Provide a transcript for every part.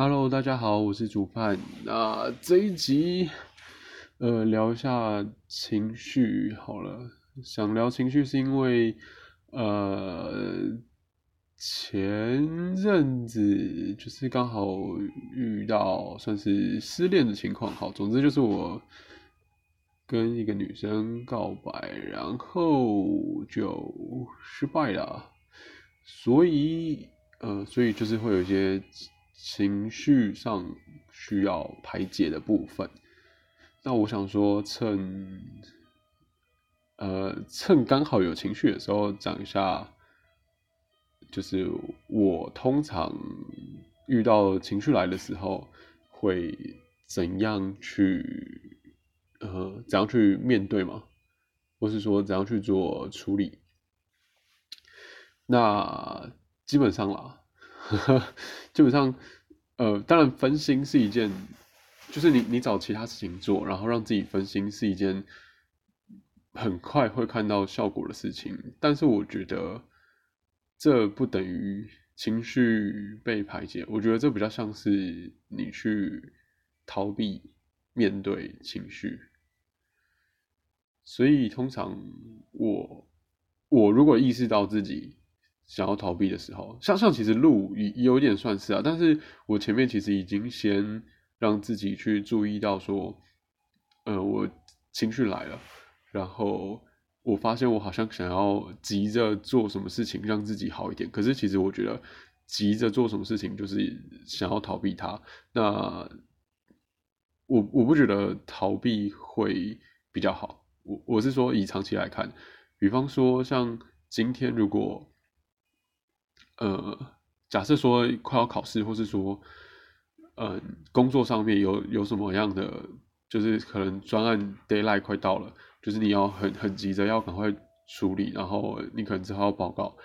Hello，大家好，我是主判。那这一集，呃，聊一下情绪好了。想聊情绪是因为，呃，前阵子就是刚好遇到算是失恋的情况。好，总之就是我跟一个女生告白，然后就失败了。所以，呃，所以就是会有一些。情绪上需要排解的部分，那我想说，趁呃趁刚好有情绪的时候讲一下，就是我通常遇到情绪来的时候会怎样去呃怎样去面对嘛，或是说怎样去做处理？那基本上啦。基本上，呃，当然分心是一件，就是你你找其他事情做，然后让自己分心是一件很快会看到效果的事情。但是我觉得这不等于情绪被排解，我觉得这比较像是你去逃避面对情绪。所以通常我我如果意识到自己。想要逃避的时候，像像其实路也有点算是啊，但是我前面其实已经先让自己去注意到说，呃，我情绪来了，然后我发现我好像想要急着做什么事情让自己好一点，可是其实我觉得急着做什么事情就是想要逃避它，那我我不觉得逃避会比较好，我我是说以长期来看，比方说像今天如果。呃，假设说快要考试，或是说，呃，工作上面有有什么样的，就是可能专案 d a y l i g h t 快到了，就是你要很很急着要赶快处理，然后你可能只好要报告，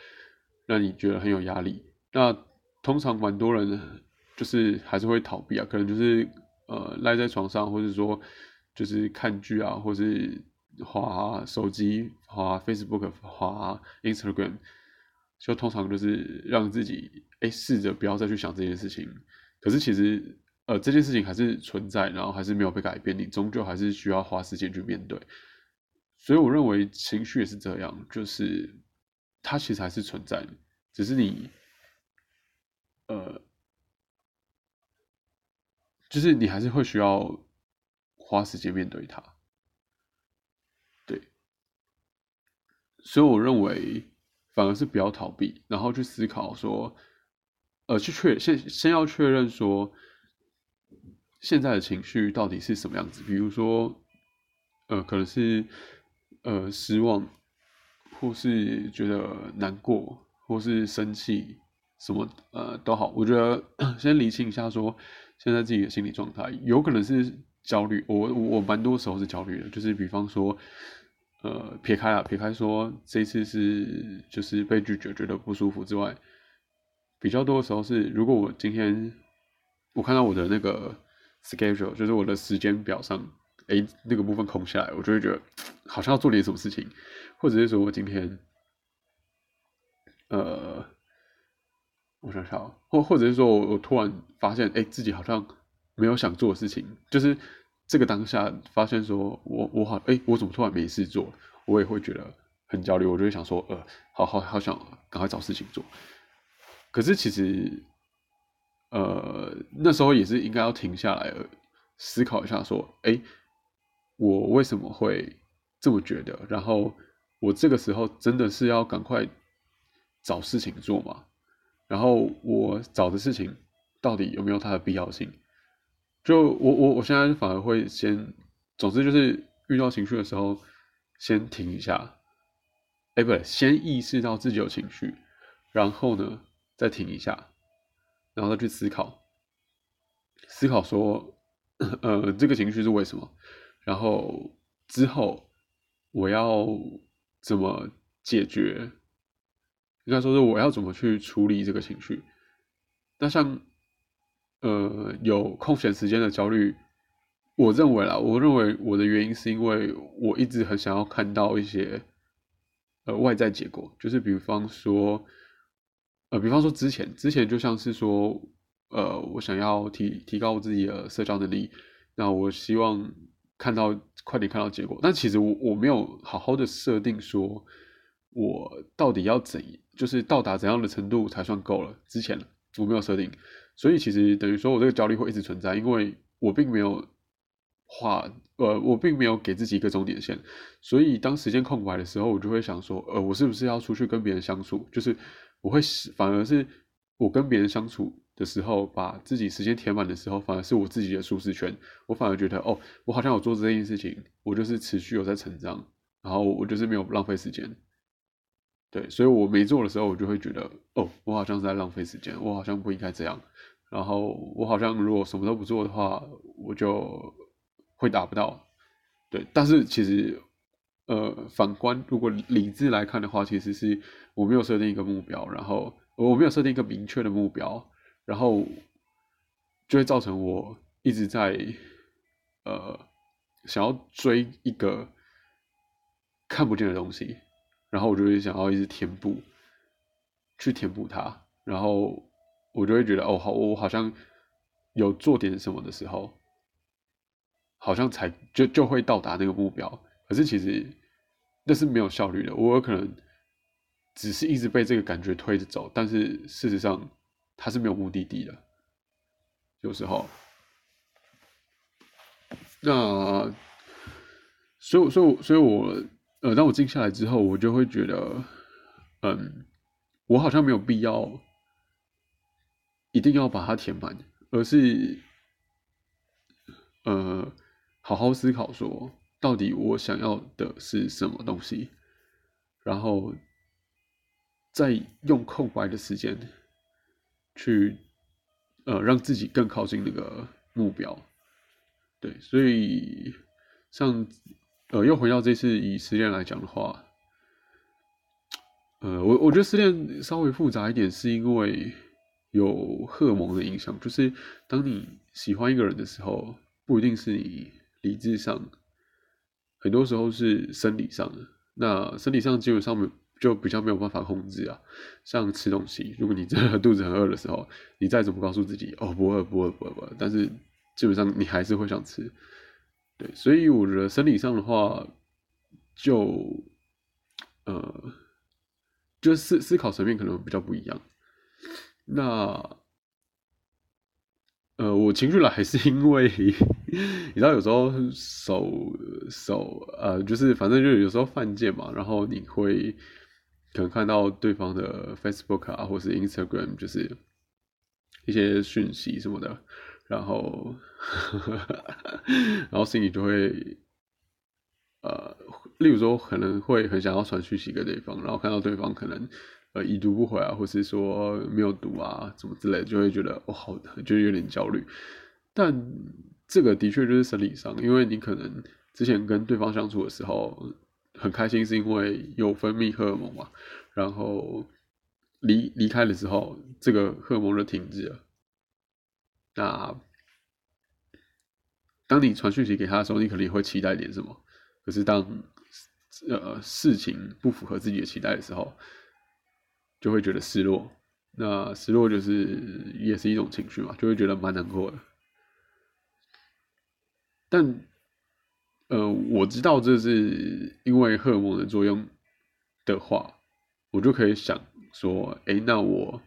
让你觉得很有压力。那通常蛮多人就是还是会逃避啊，可能就是呃赖在床上，或者说就是看剧啊，或是滑手机、滑 Facebook、滑 Instagram。就通常就是让自己哎试着不要再去想这件事情，可是其实呃这件事情还是存在，然后还是没有被改变，你终究还是需要花时间去面对。所以我认为情绪也是这样，就是它其实还是存在，只是你呃就是你还是会需要花时间面对它。对，所以我认为。反而是不要逃避，然后去思考说，呃，去确先先要确认说，现在的情绪到底是什么样子。比如说，呃，可能是呃失望，或是觉得难过，或是生气，什么呃都好。我觉得 先理清一下说，现在自己的心理状态，有可能是焦虑。我我蛮多时候是焦虑的，就是比方说。呃，撇开啊，撇开说这次是就是被拒绝觉得不舒服之外，比较多的时候是，如果我今天我看到我的那个 schedule，就是我的时间表上，哎，那个部分空下来，我就会觉得好像要做点什么事情，或者是说我今天，呃，我想想，或或者是说我我突然发现，哎，自己好像没有想做的事情，就是。这个当下发现说，我我好哎，我怎么突然没事做？我也会觉得很焦虑，我就会想说，呃，好好好想赶快找事情做。可是其实，呃，那时候也是应该要停下来思考一下，说，哎，我为什么会这么觉得？然后我这个时候真的是要赶快找事情做吗？然后我找的事情到底有没有它的必要性？就我我我现在反而会先，总之就是遇到情绪的时候，先停一下，哎，不对，先意识到自己有情绪，然后呢再停一下，然后再去思考，思考说，呃，这个情绪是为什么，然后之后我要怎么解决，应该说是我要怎么去处理这个情绪，那像。呃，有空闲时间的焦虑，我认为啦，我认为我的原因是因为我一直很想要看到一些呃外在结果，就是比方说，呃，比方说之前之前就像是说，呃，我想要提提高我自己的社交能力，那我希望看到快点看到结果。但其实我我没有好好的设定说，我到底要怎，就是到达怎样的程度才算够了。之前我没有设定，所以其实等于说我这个焦虑会一直存在，因为我并没有画，呃，我并没有给自己一个终点线。所以当时间空白的时候，我就会想说，呃，我是不是要出去跟别人相处？就是我会反而是我跟别人相处。的时候，把自己时间填满的时候，反而是我自己的舒适圈。我反而觉得，哦，我好像有做这件事情，我就是持续有在成长，然后我就是没有浪费时间。对，所以我没做的时候，我就会觉得，哦，我好像是在浪费时间，我好像不应该这样。然后我好像如果什么都不做的话，我就会达不到。对，但是其实，呃，反观如果理智来看的话，其实是我没有设定一个目标，然后我没有设定一个明确的目标。然后就会造成我一直在呃想要追一个看不见的东西，然后我就会想要一直填补，去填补它，然后我就会觉得哦好，我好像有做点什么的时候，好像才就就会到达那个目标。可是其实那是没有效率的，我有可能只是一直被这个感觉推着走，但是事实上。它是没有目的地的，有时候，那，所以，所以，所以我，呃，当我静下来之后，我就会觉得，嗯，我好像没有必要一定要把它填满，而是，呃，好好思考说，到底我想要的是什么东西，然后，再用空白的时间。去，呃，让自己更靠近那个目标，对，所以像，呃，又回到这次以失恋来讲的话，呃，我我觉得失恋稍微复杂一点，是因为有荷尔蒙的影响，就是当你喜欢一个人的时候，不一定是你理智上，很多时候是生理上的，那生理上基本上。就比较没有办法控制啊，像吃东西，如果你真的肚子很饿的时候，你再怎么告诉自己哦不饿不饿不饿不饿，但是基本上你还是会想吃，对，所以我觉得生理上的话，就呃，就思思考层面可能比较不一样，那。呃，我情绪来还是因为，你知道有时候手手呃，就是反正就有时候犯贱嘛，然后你会可能看到对方的 Facebook 啊，或是 Instagram，就是一些讯息什么的，然后然后心里就会呃，例如说可能会很想要传讯息给对方，然后看到对方可能。呃，已读不回啊，或是说没有读啊，什么之类，就会觉得哦，好，就有点焦虑。但这个的确就是生理上，因为你可能之前跟对方相处的时候很开心，是因为有分泌荷尔蒙嘛。然后离离开了之后，这个荷尔蒙就停止了。那当你传讯息给他的时候，你可能也会期待点什么？可是当呃事情不符合自己的期待的时候，就会觉得失落，那失落就是也是一种情绪嘛，就会觉得蛮难过的。但，呃，我知道这是因为荷尔蒙的作用的话，我就可以想说，哎，那我，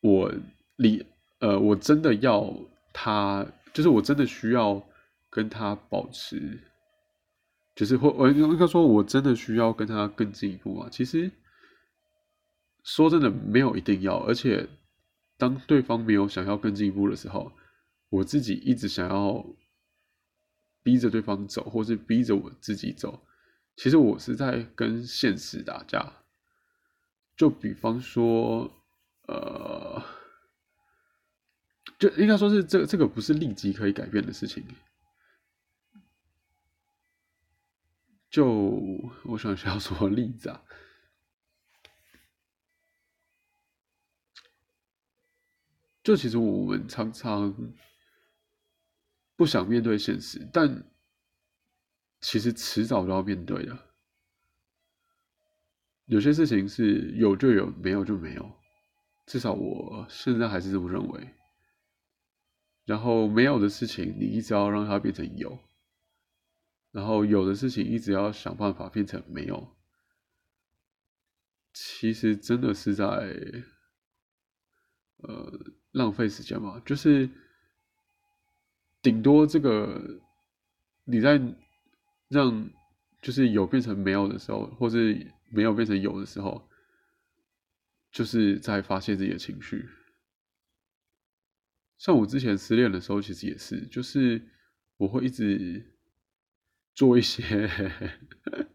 我离，呃，我真的要他，就是我真的需要跟他保持，就是或我应该说，我真的需要跟他更进一步嘛，其实。说真的，没有一定要，而且当对方没有想要更进一步的时候，我自己一直想要逼着对方走，或是逼着我自己走，其实我是在跟现实打架。就比方说，呃，就应该说是这这个不是立即可以改变的事情。就我想想要什么例子啊？就其实我们常常不想面对现实，但其实迟早都要面对的。有些事情是有就有，没有就没有。至少我现在还是这么认为。然后没有的事情，你一直要让它变成有；然后有的事情，一直要想办法变成没有。其实真的是在，呃，浪费时间嘛。就是顶多这个你在让就是有变成没有的时候，或是没有变成有的时候，就是在发泄自己的情绪。像我之前失恋的时候，其实也是，就是我会一直做一些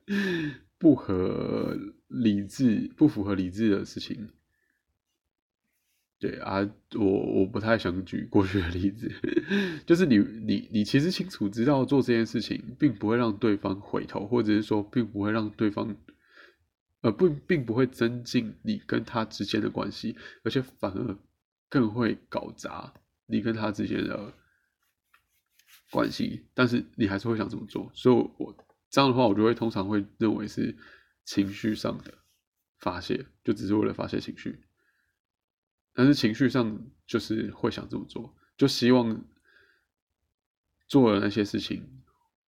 不合理智、不符合理智的事情。对啊，我我不太想举过去的例子，就是你你你其实清楚知道做这件事情，并不会让对方回头，或者是说，并不会让对方，呃，不，并不会增进你跟他之间的关系，而且反而更会搞砸。你跟他之间的关系，但是你还是会想这么做，所以，我这样的话，我就会通常会认为是情绪上的发泄，就只是为了发泄情绪。但是情绪上就是会想这么做，就希望做了那些事情，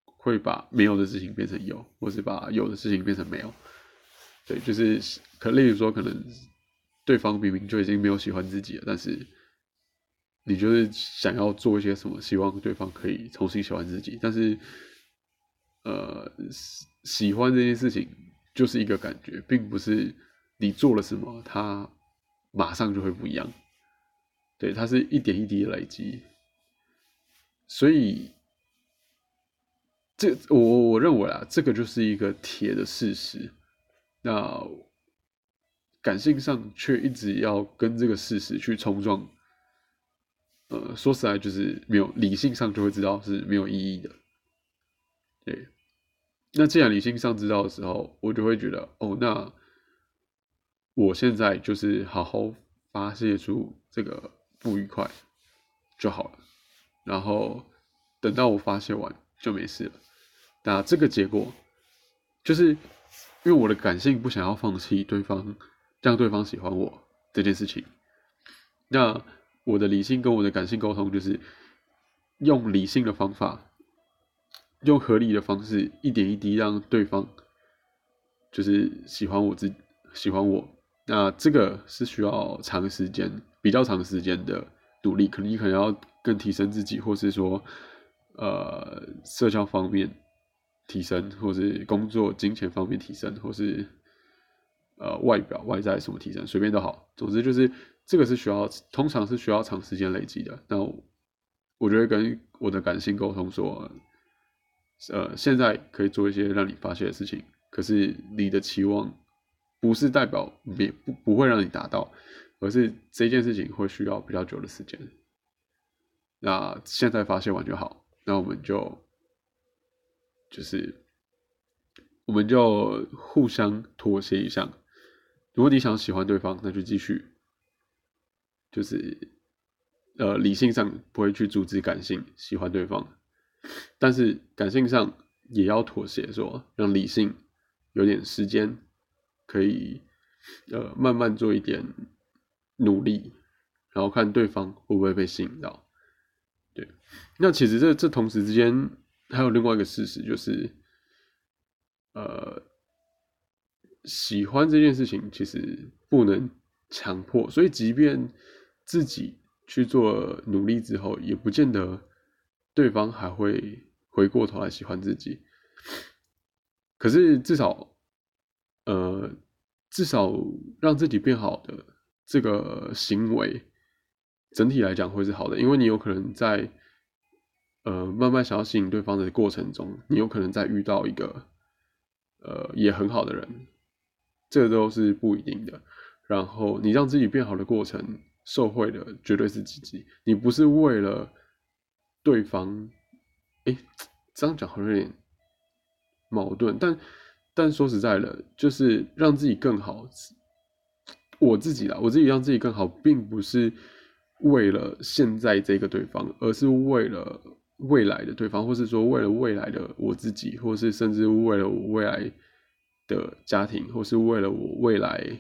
会把没有的事情变成有，或是把有的事情变成没有。对，就是可例如说，可能对方明明就已经没有喜欢自己了，但是。你就是想要做一些什么，希望对方可以重新喜欢自己，但是，呃，喜欢这件事情就是一个感觉，并不是你做了什么，他马上就会不一样。对，它是一点一滴的累积，所以，这我我认为啊，这个就是一个铁的事实。那感性上却一直要跟这个事实去冲撞。呃，说实在，就是没有理性上就会知道是没有意义的。对，那既然理性上知道的时候，我就会觉得，哦，那我现在就是好好发泄出这个不愉快就好了。然后等到我发泄完就没事了。那这个结果就是因为我的感性不想要放弃对方，让对方喜欢我这件事情。那。我的理性跟我的感性沟通，就是用理性的方法，用合理的方式，一点一滴让对方就是喜欢我自喜欢我。那这个是需要长时间、比较长时间的努力，可能你可能要更提升自己，或是说呃社交方面提升，或是工作金钱方面提升，或是呃外表外在什么提升，随便都好。总之就是。这个是需要，通常是需要长时间累积的。那我觉得跟我的感性沟通说，呃，现在可以做一些让你发泄的事情，可是你的期望不是代表没不不会让你达到，而是这件事情会需要比较久的时间。那现在发泄完就好，那我们就就是我们就互相妥协一下。如果你想喜欢对方，那就继续。就是，呃，理性上不会去阻止感性喜欢对方，但是感性上也要妥协，说让理性有点时间，可以呃慢慢做一点努力，然后看对方会不会被吸引到。对，那其实这这同时之间还有另外一个事实，就是呃，喜欢这件事情其实不能强迫，所以即便。自己去做努力之后，也不见得对方还会回过头来喜欢自己。可是至少，呃，至少让自己变好的这个行为，整体来讲会是好的，因为你有可能在呃慢慢想要吸引对方的过程中，你有可能在遇到一个呃也很好的人，这都是不一定的。然后你让自己变好的过程。受贿的绝对是自己，你不是为了对方，哎，这样讲好像有点矛盾，但但说实在的，就是让自己更好，我自己啦，我自己让自己更好，并不是为了现在这个对方，而是为了未来的对方，或是说为了未来的我自己，或是甚至为了我未来的家庭，或是为了我未来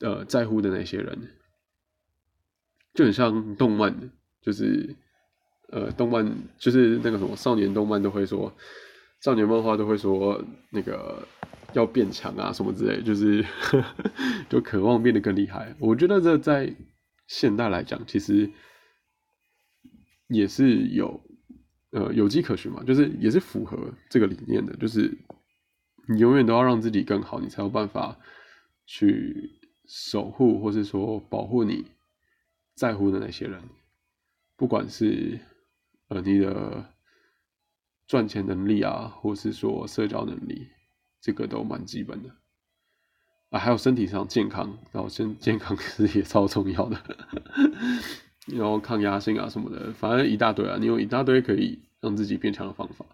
呃在乎的那些人，就很像动漫，就是呃动漫就是那个什么少年动漫都会说，少年漫画都会说那个要变强啊什么之类，就是 就渴望变得更厉害。我觉得这在现代来讲，其实也是有呃有迹可循嘛，就是也是符合这个理念的，就是你永远都要让自己更好，你才有办法去守护或是说保护你在乎的那些人，不管是呃你的赚钱能力啊，或是说社交能力，这个都蛮基本的。啊，还有身体上健康，然后身健康 其实也超重要的，然后抗压性啊什么的，反正一大堆啊，你有一大堆可以让自己变强的方法。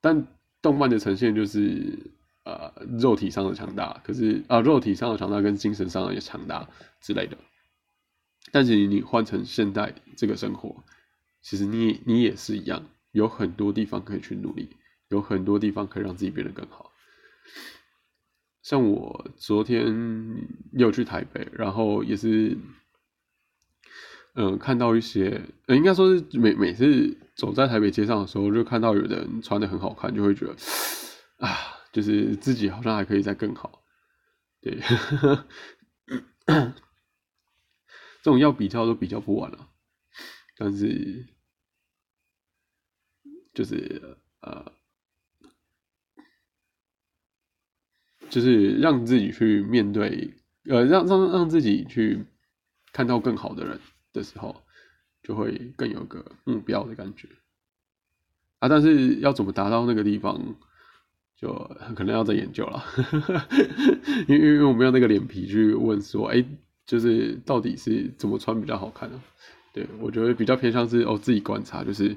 但动漫的呈现就是呃肉体上的强大，可是啊肉体上的强大跟精神上的也强大之类的。但是你换成现代这个生活，其实你你也是一样，有很多地方可以去努力，有很多地方可以让自己变得更好。像我昨天又去台北，然后也是，嗯，看到一些，应该说是每每次走在台北街上的时候，就看到有人穿的很好看，就会觉得啊，就是自己好像还可以再更好。对，这种要比较都比较不完了，但是就是呃。就是让自己去面对，呃，让让让自己去看到更好的人的时候，就会更有个目标的感觉啊。但是要怎么达到那个地方，就可能要再研究了，因为因为我没有那个脸皮去问说，哎，就是到底是怎么穿比较好看呢？对我觉得比较偏向是哦自己观察，就是，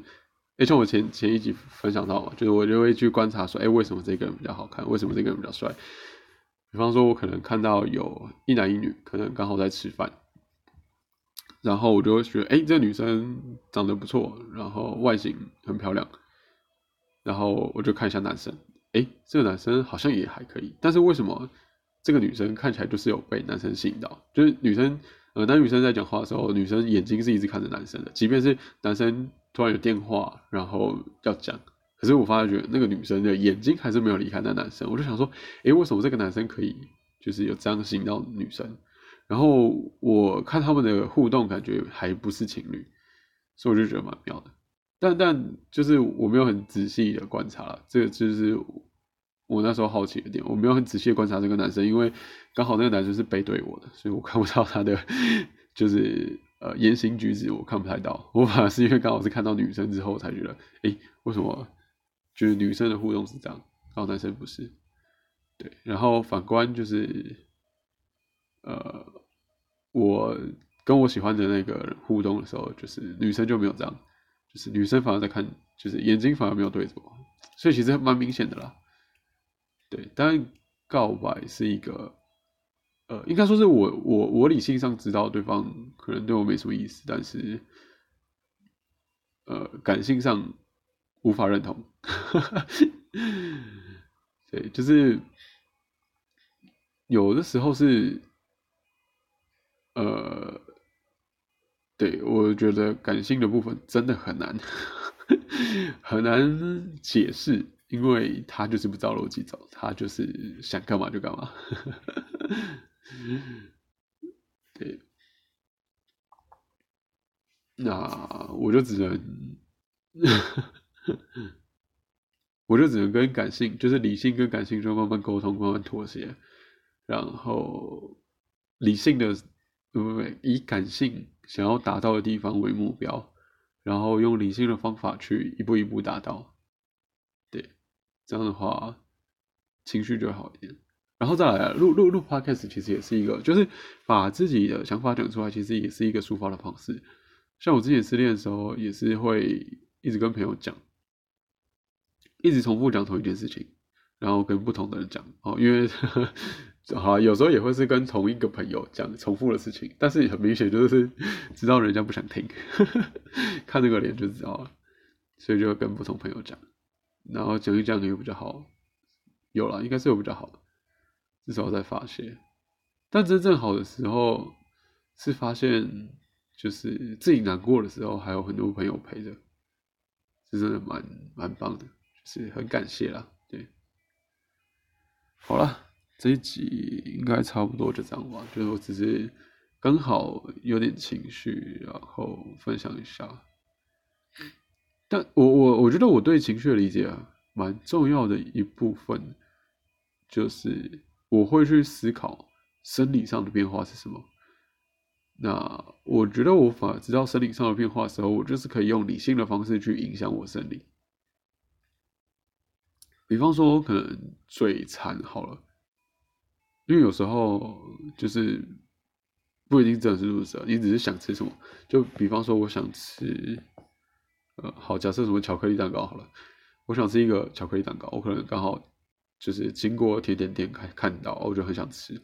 哎，像我前前一集分享到嘛，就是我就会去观察说，哎，为什么这个人比较好看？为什么这个人比较帅？比方说，我可能看到有一男一女，可能刚好在吃饭，然后我就会觉得，哎，这个女生长得不错，然后外形很漂亮，然后我就看一下男生，哎，这个男生好像也还可以，但是为什么这个女生看起来就是有被男生吸引到？就是女生，呃，当女生在讲话的时候，女生眼睛是一直看着男生的，即便是男生突然有电话，然后要讲。可是我发觉那个女生的眼睛还是没有离开那男生，我就想说，诶，为什么这个男生可以就是有这样吸引到女生？然后我看他们的互动，感觉还不是情侣，所以我就觉得蛮妙的。但但就是我没有很仔细的观察了，这个就是我那时候好奇的点，我没有很仔细观察这个男生，因为刚好那个男生是背对我的，所以我看不到他的就是呃言行举止，我看不太到。我反而是因为刚好是看到女生之后才觉得，诶，为什么？就是女生的互动是这样，然后男生不是，对，然后反观就是，呃，我跟我喜欢的那个人互动的时候，就是女生就没有这样，就是女生反而在看，就是眼睛反而没有对着我，所以其实蛮明显的啦，对，当然告白是一个，呃，应该说是我我我理性上知道对方可能对我没什么意思，但是，呃，感性上。无法认同，对，就是有的时候是，呃，对我觉得感性的部分真的很难，很难解释，因为他就是不照逻辑走，他就是想干嘛就干嘛，对，那我就只能。我就只能跟感性，就是理性跟感性中慢慢沟通，慢慢妥协，然后理性的不不不，以感性想要达到的地方为目标，然后用理性的方法去一步一步达到，这样的话情绪就会好一点。然后再来录录录 podcast，其实也是一个，就是把自己的想法讲出来，其实也是一个抒发的方式。像我之前失恋的时候，也是会一直跟朋友讲。一直重复讲同一件事情，然后跟不同的人讲哦，因为 好有时候也会是跟同一个朋友讲重复的事情，但是很明显就是知道人家不想听，看那个脸就知道了，所以就跟不同朋友讲，然后讲一讲也比较好，有了应该是有比较好，至少在发泄，但真正好的时候是发现，就是自己难过的时候还有很多朋友陪着，是真的蛮蛮棒的，是很感谢啦。对，好了，这一集应该差不多就这样吧，就是我只是刚好有点情绪，然后分享一下。但我我我觉得我对情绪的理解啊，蛮重要的一部分，就是我会去思考生理上的变化是什么。那我觉得我反而知道生理上的变化的时候，我就是可以用理性的方式去影响我生理。比方说，可能嘴馋好了，因为有时候就是不一定真的是肚子饿，你只是想吃什么。就比方说，我想吃。呃，好，假设什么巧克力蛋糕好了，我想吃一个巧克力蛋糕，我可能刚好就是经过甜点店看看到，我就很想吃，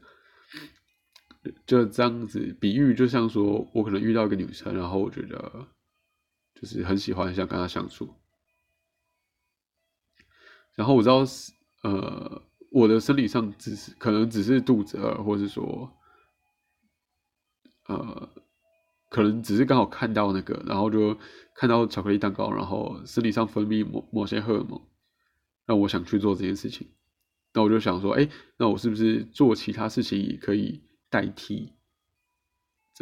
就这样子比喻，就像说我可能遇到一个女生，然后我觉得就是很喜欢，想跟她相处，然后我知道呃，我的生理上只是可能只是肚子饿，或者说呃。可能只是刚好看到那个，然后就看到巧克力蛋糕，然后身体上分泌某某些荷尔蒙，让我想去做这件事情。那我就想说，哎，那我是不是做其他事情也可以代替，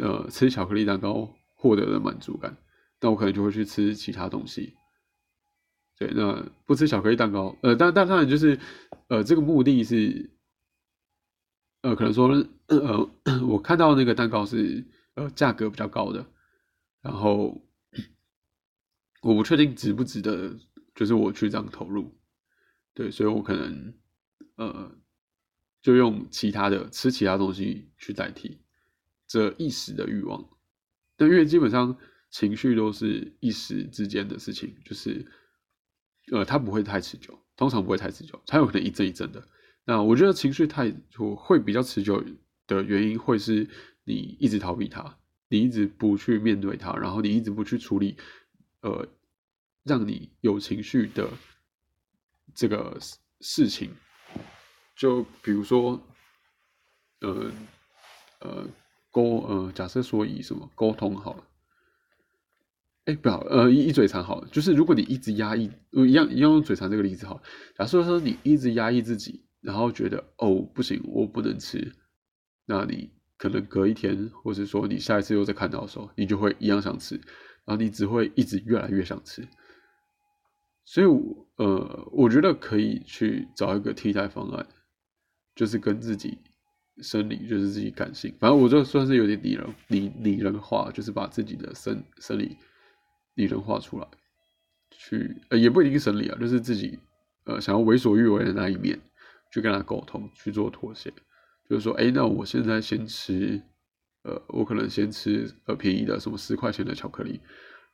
呃，吃巧克力蛋糕获得的满足感？那我可能就会去吃其他东西。对，那不吃巧克力蛋糕，呃，但但当然就是，呃，这个目的是，呃，可能说，呃，我看到那个蛋糕是。呃，价格比较高的，然后我不确定值不值得，就是我去这样投入，对，所以我可能呃，就用其他的吃其他东西去代替这一时的欲望，但因为基本上情绪都是一时之间的事情，就是呃，它不会太持久，通常不会太持久，它有可能一阵一阵的。那我觉得情绪太会比较持久的原因会是。你一直逃避它，你一直不去面对它，然后你一直不去处理，呃，让你有情绪的这个事情，就比如说，呃呃沟呃，假设说以什么沟通好了，哎，不好，呃，一一嘴馋好了，就是如果你一直压抑，一样一样用嘴馋这个例子好了，假设说你一直压抑自己，然后觉得哦不行，我不能吃，那你。可能隔一天，或者说你下一次又再看到的时候，你就会一样想吃，然后你只会一直越来越想吃。所以，呃，我觉得可以去找一个替代方案，就是跟自己生理，就是自己感性，反正我这算是有点拟人拟拟人化，就是把自己的生生理拟人化出来，去呃也不一定生理啊，就是自己呃想要为所欲为的那一面，去跟他沟通，去做妥协。就是说，哎，那我现在先吃，呃，我可能先吃呃便宜的什么十块钱的巧克力，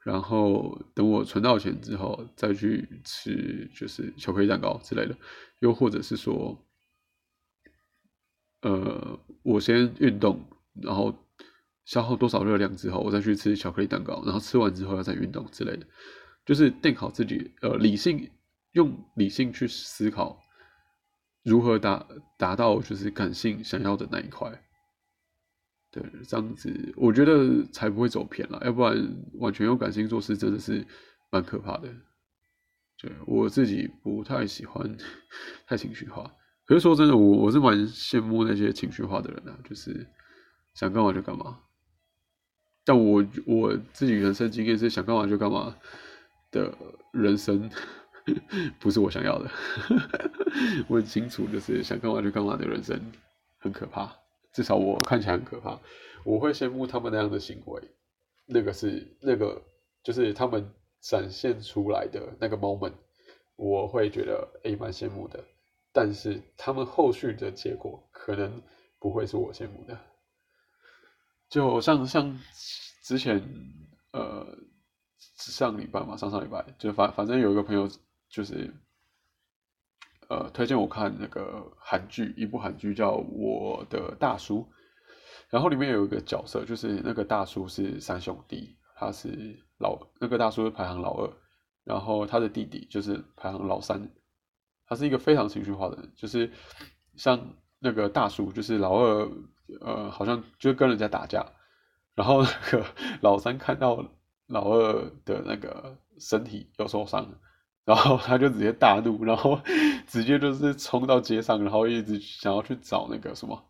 然后等我存到钱之后再去吃，就是巧克力蛋糕之类的。又或者是说，呃，我先运动，然后消耗多少热量之后，我再去吃巧克力蛋糕，然后吃完之后要再运动之类的。就是定好自己，呃，理性用理性去思考。如何达达到就是感性想要的那一块？对，这样子我觉得才不会走偏了，要不然完全用感性做事真的是蛮可怕的。对我自己不太喜欢 太情绪化，可是说真的，我我是蛮羡慕那些情绪化的人的，就是想干嘛就干嘛。但我我自己人生经验是想干嘛就干嘛的人生。不是我想要的，我很清楚，就是想干嘛就干嘛的人生很可怕，至少我看起来很可怕。我会羡慕他们那样的行为，那个是那个就是他们展现出来的那个 moment，我会觉得诶蛮羡慕的。但是他们后续的结果可能不会是我羡慕的。就像像之前呃上礼拜嘛，上上礼拜就反反正有一个朋友。就是，呃，推荐我看那个韩剧，一部韩剧叫《我的大叔》，然后里面有一个角色，就是那个大叔是三兄弟，他是老那个大叔是排行老二，然后他的弟弟就是排行老三，他是一个非常情绪化的人，就是像那个大叔，就是老二呃，好像就跟人家打架，然后那个 老三看到老二的那个身体有受伤，然后他就直接大怒，然后直接就是冲到街上，然后一直想要去找那个什么，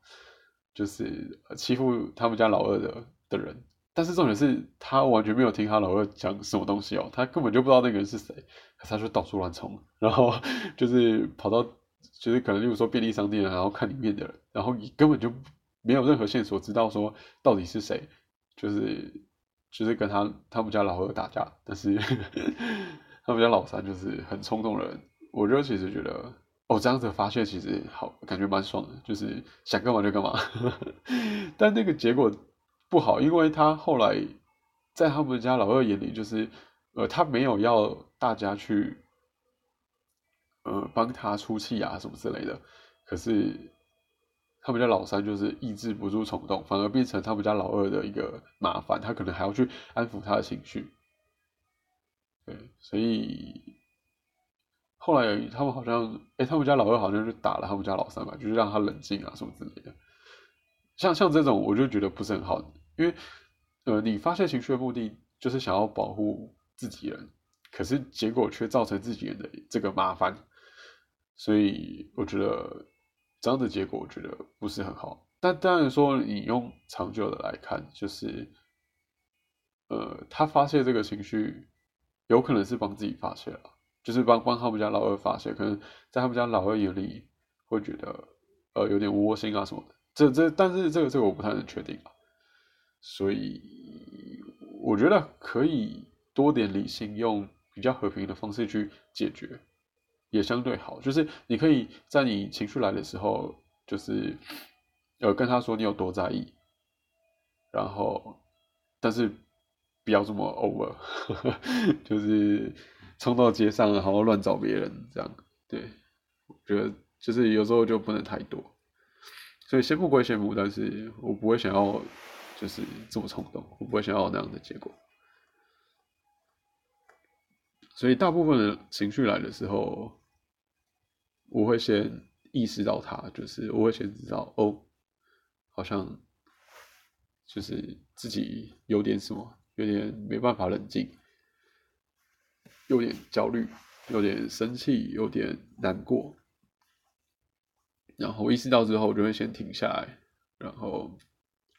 就是欺负他们家老二的的人。但是重点是他完全没有听他老二讲什么东西哦，他根本就不知道那个人是谁，他就到处乱冲，然后就是跑到，就是可能例如说便利商店，然后看里面的人，然后你根本就没有任何线索知道说到底是谁，就是就是跟他他们家老二打架，但是他们家老三就是很冲动的人，我就其实觉得哦这样子发泄其实好感觉蛮爽的，就是想干嘛就干嘛，但那个结果。不好，因为他后来在他们家老二眼里，就是呃，他没有要大家去呃帮他出气啊什么之类的。可是他们家老三就是抑制不住冲动，反而变成他们家老二的一个麻烦，他可能还要去安抚他的情绪。对，所以后来他们好像，哎，他们家老二好像就打了他们家老三吧，就是让他冷静啊什么之类的。像像这种，我就觉得不是很好，因为，呃，你发泄情绪的目的就是想要保护自己人，可是结果却造成自己人的这个麻烦，所以我觉得这样的结果我觉得不是很好。但当然说，你用长久的来看，就是，呃，他发泄这个情绪，有可能是帮自己发泄了，就是帮帮他们家老二发泄，可能在他们家老二眼里会觉得，呃，有点窝心啊什么的。这这，但是这个这个我不太能确定啊，所以我觉得可以多点理性，用比较和平的方式去解决，也相对好。就是你可以在你情绪来的时候，就是呃跟他说你有多在意，然后但是不要这么 over，就是冲到街上然后乱找别人这样，对，我觉得就是有时候就不能太多。所以羡慕归羡慕，但是我不会想要就是这么冲动，我不会想要那样的结果。所以大部分的情绪来的时候，我会先意识到它，就是我会先知道哦，好像就是自己有点什么，有点没办法冷静，有点焦虑，有点生气，有点难过。然后意识到之后，我就会先停下来，然后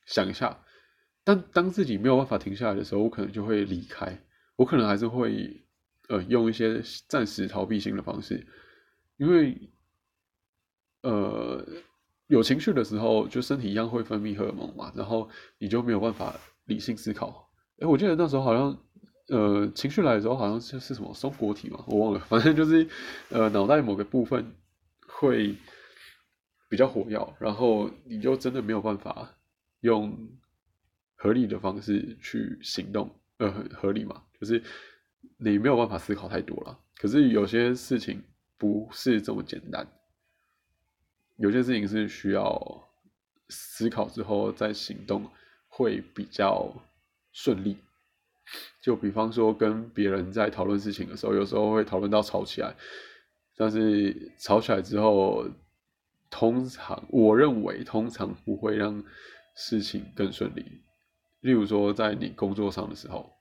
想一下。但当自己没有办法停下来的时候，我可能就会离开。我可能还是会呃用一些暂时逃避性的方式，因为呃有情绪的时候，就身体一样会分泌荷尔蒙嘛，然后你就没有办法理性思考。哎，我记得那时候好像呃情绪来的时候，好像是是什么松果体嘛，我忘了，反正就是呃脑袋某个部分会。比较火药，然后你就真的没有办法用合理的方式去行动，呃，合理嘛？就是你没有办法思考太多了。可是有些事情不是这么简单，有些事情是需要思考之后再行动会比较顺利。就比方说跟别人在讨论事情的时候，有时候会讨论到吵起来，但是吵起来之后。通常，我认为通常不会让事情更顺利。例如说，在你工作上的时候，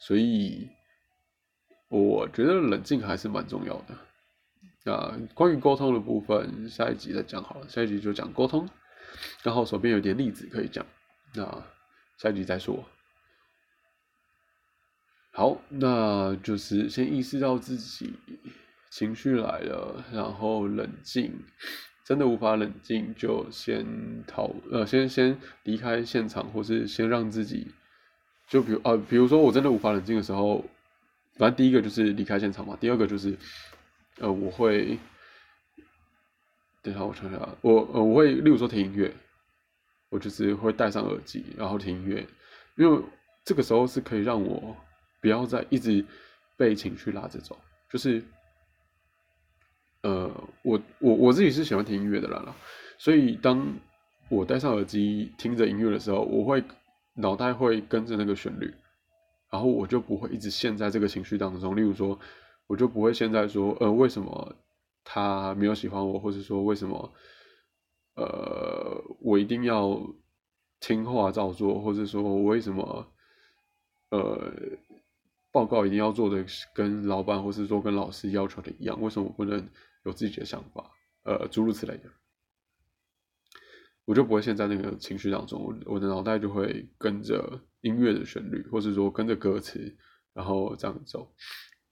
所以我觉得冷静还是蛮重要的。那关于沟通的部分，下一集再讲好了。下一集就讲沟通，刚好手边有点例子可以讲。那下一集再说。好，那就是先意识到自己。情绪来了，然后冷静，真的无法冷静，就先逃，呃，先先离开现场，或是先让自己，就比如啊，比如说我真的无法冷静的时候，反正第一个就是离开现场嘛，第二个就是，呃，我会，等下我想想，我呃我会，例如说听音乐，我就是会戴上耳机，然后听音乐，因为这个时候是可以让我不要再一直被情绪拉着走，就是。呃，我我我自己是喜欢听音乐的人了，所以当我戴上耳机听着音乐的时候，我会脑袋会跟着那个旋律，然后我就不会一直陷在这个情绪当中。例如说，我就不会现在说，呃，为什么他没有喜欢我，或者说为什么，呃，我一定要听话照做，或者说我为什么呃报告一定要做的跟老板或是说跟老师要求的一样，为什么我不能有自己的想法？呃，诸如此类的。我就不会陷在那个情绪当中，我我的脑袋就会跟着音乐的旋律，或是说跟着歌词，然后这样走。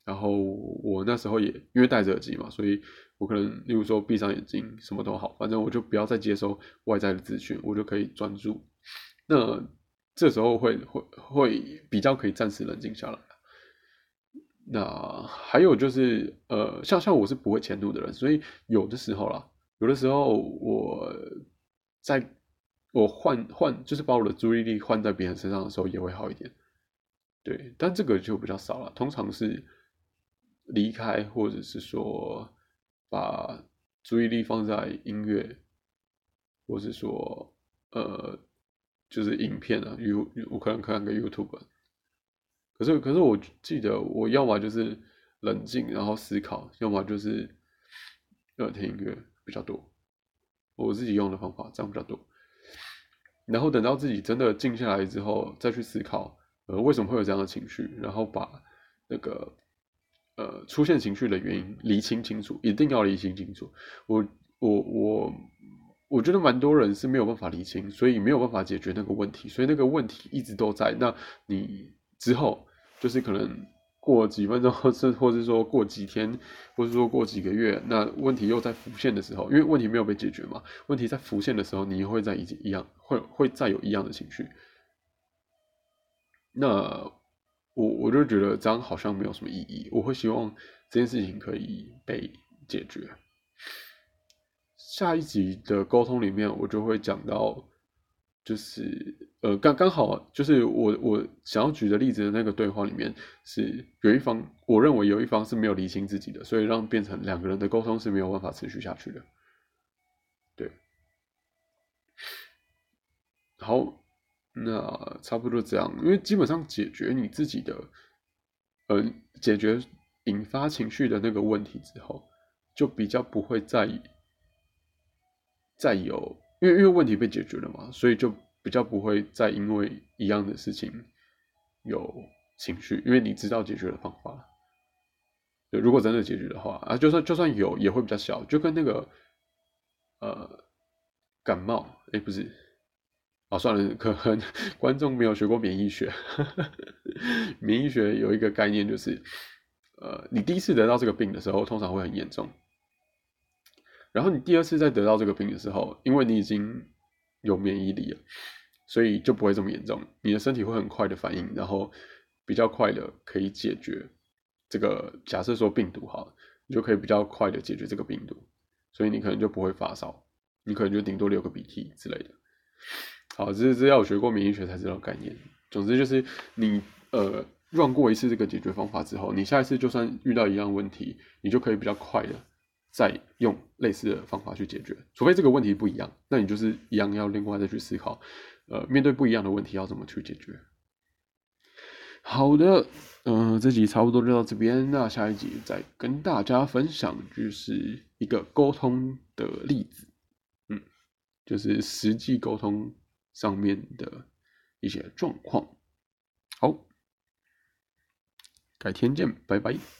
然后我那时候也因为戴着耳机嘛，所以我可能例如说闭上眼睛，什么都好，反正我就不要再接收外在的资讯，我就可以专注。那这时候会会会比较可以暂时冷静下来。那还有就是呃，像像我是不会迁怒的人，所以有的时候啦，有的时候我。在我换换，就是把我的注意力换在别人身上的时候，也会好一点。对，但这个就比较少了。通常是离开，或者是说把注意力放在音乐，或是说呃，就是影片啊，You 我可能看个 YouTube。可是可是我记得，我要么就是冷静然后思考，要么就是要听音乐比较多。我自己用的方法这样比较多，然后等到自己真的静下来之后，再去思考，呃，为什么会有这样的情绪，然后把那个呃出现情绪的原因厘清清楚，一定要厘清清楚。我我我我觉得蛮多人是没有办法厘清，所以没有办法解决那个问题，所以那个问题一直都在。那你之后就是可能。过几分钟，或是或是说过几天，或是说过几个月，那问题又在浮现的时候，因为问题没有被解决嘛，问题在浮现的时候，你会在一一样会会再有一样的情绪。那我我就觉得这样好像没有什么意义。我会希望这件事情可以被解决。下一集的沟通里面，我就会讲到。就是呃，刚刚好就是我我想要举的例子的那个对话里面，是有一方我认为有一方是没有理清自己的，所以让变成两个人的沟通是没有办法持续下去的。对，好，那差不多这样，因为基本上解决你自己的，呃，解决引发情绪的那个问题之后，就比较不会再再有。因为因为问题被解决了嘛，所以就比较不会再因为一样的事情有情绪，因为你知道解决的方法。对，如果真的解决的话啊，就算就算有，也会比较小，就跟那个呃感冒，哎，不是，啊，算了，可能 观众没有学过免疫学，免疫学有一个概念就是，呃，你第一次得到这个病的时候，通常会很严重。然后你第二次再得到这个病的时候，因为你已经有免疫力了，所以就不会这么严重。你的身体会很快的反应，然后比较快的可以解决这个。假设说病毒好，你就可以比较快的解决这个病毒，所以你可能就不会发烧，你可能就顶多流个鼻涕之类的。好，这是要有学过免疫学才知道概念。总之就是你呃用过一次这个解决方法之后，你下一次就算遇到一样问题，你就可以比较快的。再用类似的方法去解决，除非这个问题不一样，那你就是一样要另外再去思考，呃，面对不一样的问题要怎么去解决。好的，嗯，这集差不多就到这边，那下一集再跟大家分享就是一个沟通的例子，嗯，就是实际沟通上面的一些状况。好，改天见，拜拜。